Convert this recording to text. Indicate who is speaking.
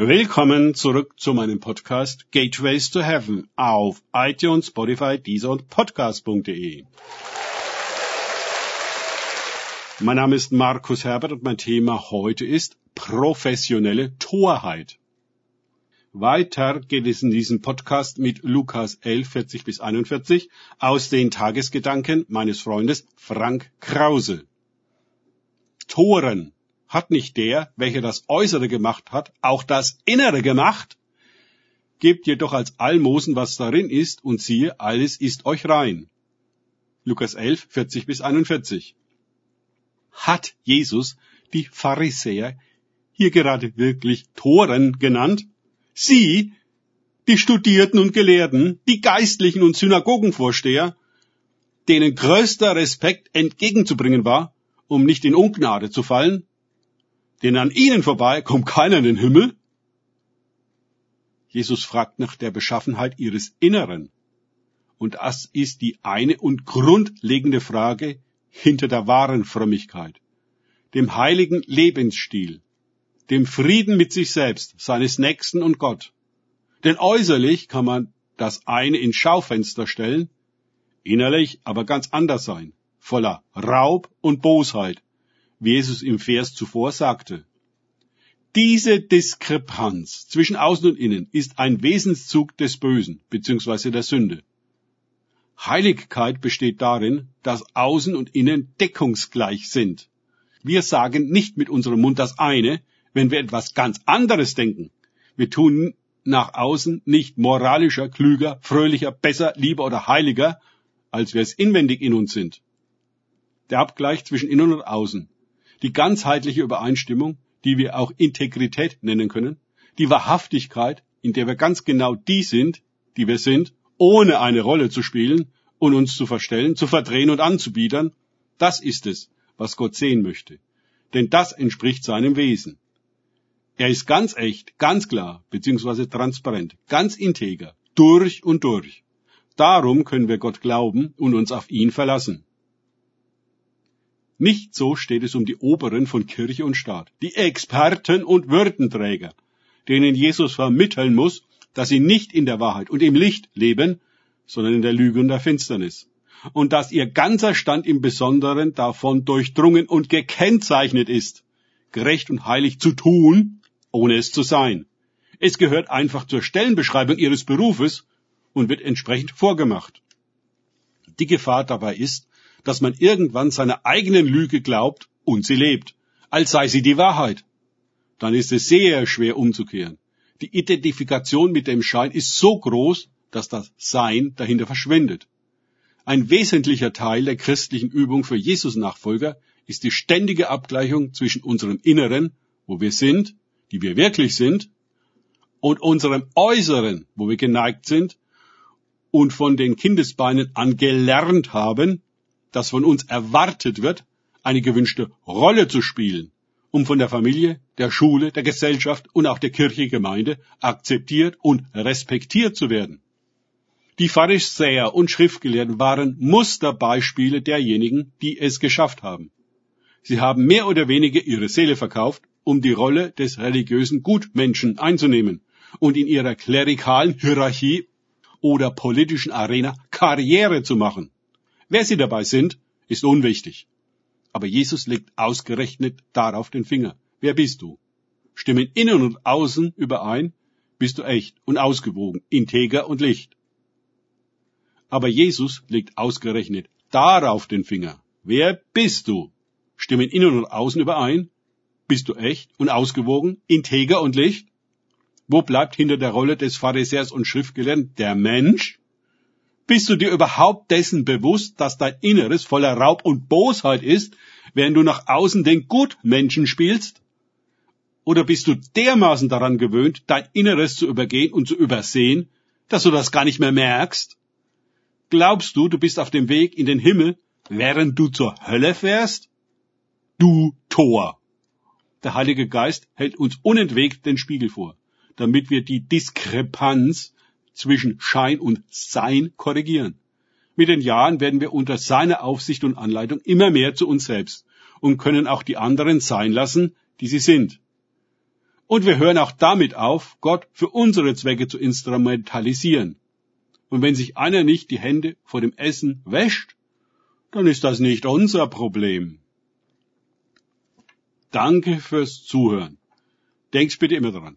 Speaker 1: Willkommen zurück zu meinem Podcast Gateways to Heaven auf iTunes, Spotify, Deezer und Podcast.de. Mein Name ist Markus Herbert und mein Thema heute ist professionelle Torheit. Weiter geht es in diesem Podcast mit Lukas 11, 40 bis 41 aus den Tagesgedanken meines Freundes Frank Krause. Toren hat nicht der, welcher das Äußere gemacht hat, auch das Innere gemacht? Gebt jedoch als Almosen, was darin ist, und siehe, alles ist euch rein. Lukas 11, 40 bis 41. Hat Jesus die Pharisäer hier gerade wirklich Toren genannt? Sie, die Studierten und Gelehrten, die Geistlichen und Synagogenvorsteher, denen größter Respekt entgegenzubringen war, um nicht in Ungnade zu fallen, denn an ihnen vorbei kommt keiner in den Himmel. Jesus fragt nach der Beschaffenheit ihres Inneren. Und das ist die eine und grundlegende Frage hinter der wahren Frömmigkeit, dem heiligen Lebensstil, dem Frieden mit sich selbst, seines Nächsten und Gott. Denn äußerlich kann man das eine ins Schaufenster stellen, innerlich aber ganz anders sein, voller Raub und Bosheit, wie Jesus im Vers zuvor sagte. Diese Diskrepanz zwischen Außen und Innen ist ein Wesenszug des Bösen bzw. der Sünde. Heiligkeit besteht darin, dass Außen und Innen deckungsgleich sind. Wir sagen nicht mit unserem Mund das eine, wenn wir etwas ganz anderes denken. Wir tun nach außen nicht moralischer, klüger, fröhlicher, besser, lieber oder heiliger, als wir es inwendig in uns sind. Der Abgleich zwischen Innen und Außen die ganzheitliche Übereinstimmung, die wir auch Integrität nennen können, die Wahrhaftigkeit, in der wir ganz genau die sind, die wir sind, ohne eine Rolle zu spielen und uns zu verstellen, zu verdrehen und anzubiedern, das ist es, was Gott sehen möchte. Denn das entspricht seinem Wesen. Er ist ganz echt, ganz klar, beziehungsweise transparent, ganz integer, durch und durch. Darum können wir Gott glauben und uns auf ihn verlassen. Nicht so steht es um die Oberen von Kirche und Staat, die Experten und Würdenträger, denen Jesus vermitteln muss, dass sie nicht in der Wahrheit und im Licht leben, sondern in der Lüge und der Finsternis. Und dass ihr ganzer Stand im Besonderen davon durchdrungen und gekennzeichnet ist, gerecht und heilig zu tun, ohne es zu sein. Es gehört einfach zur Stellenbeschreibung ihres Berufes und wird entsprechend vorgemacht. Die Gefahr dabei ist, dass man irgendwann seiner eigenen Lüge glaubt und sie lebt, als sei sie die Wahrheit. Dann ist es sehr schwer umzukehren. Die Identifikation mit dem Schein ist so groß, dass das Sein dahinter verschwindet. Ein wesentlicher Teil der christlichen Übung für Jesus-Nachfolger ist die ständige Abgleichung zwischen unserem Inneren, wo wir sind, die wir wirklich sind, und unserem Äußeren, wo wir geneigt sind und von den Kindesbeinen an gelernt haben, dass von uns erwartet wird, eine gewünschte Rolle zu spielen, um von der Familie, der Schule, der Gesellschaft und auch der Kirche Gemeinde akzeptiert und respektiert zu werden. Die Pharisäer und Schriftgelehrten waren Musterbeispiele derjenigen, die es geschafft haben. Sie haben mehr oder weniger ihre Seele verkauft, um die Rolle des religiösen Gutmenschen einzunehmen und in ihrer klerikalen Hierarchie oder politischen Arena Karriere zu machen. Wer sie dabei sind, ist unwichtig. Aber Jesus legt ausgerechnet darauf den Finger. Wer bist du? Stimmen innen und außen überein? Bist du echt und ausgewogen, integer und licht? Aber Jesus legt ausgerechnet darauf den Finger. Wer bist du? Stimmen innen und außen überein? Bist du echt und ausgewogen, integer und licht? Wo bleibt hinter der Rolle des Pharisäers und Schriftgelehrten der Mensch? Bist du dir überhaupt dessen bewusst, dass dein Inneres voller Raub und Bosheit ist, während du nach außen den Gutmenschen spielst? Oder bist du dermaßen daran gewöhnt, dein Inneres zu übergehen und zu übersehen, dass du das gar nicht mehr merkst? Glaubst du, du bist auf dem Weg in den Himmel, während du zur Hölle fährst? Du Tor! Der Heilige Geist hält uns unentwegt den Spiegel vor, damit wir die Diskrepanz zwischen Schein und Sein korrigieren. Mit den Jahren werden wir unter seiner Aufsicht und Anleitung immer mehr zu uns selbst und können auch die anderen sein lassen, die sie sind. Und wir hören auch damit auf, Gott für unsere Zwecke zu instrumentalisieren. Und wenn sich einer nicht die Hände vor dem Essen wäscht, dann ist das nicht unser Problem. Danke fürs Zuhören. Denkt bitte immer daran.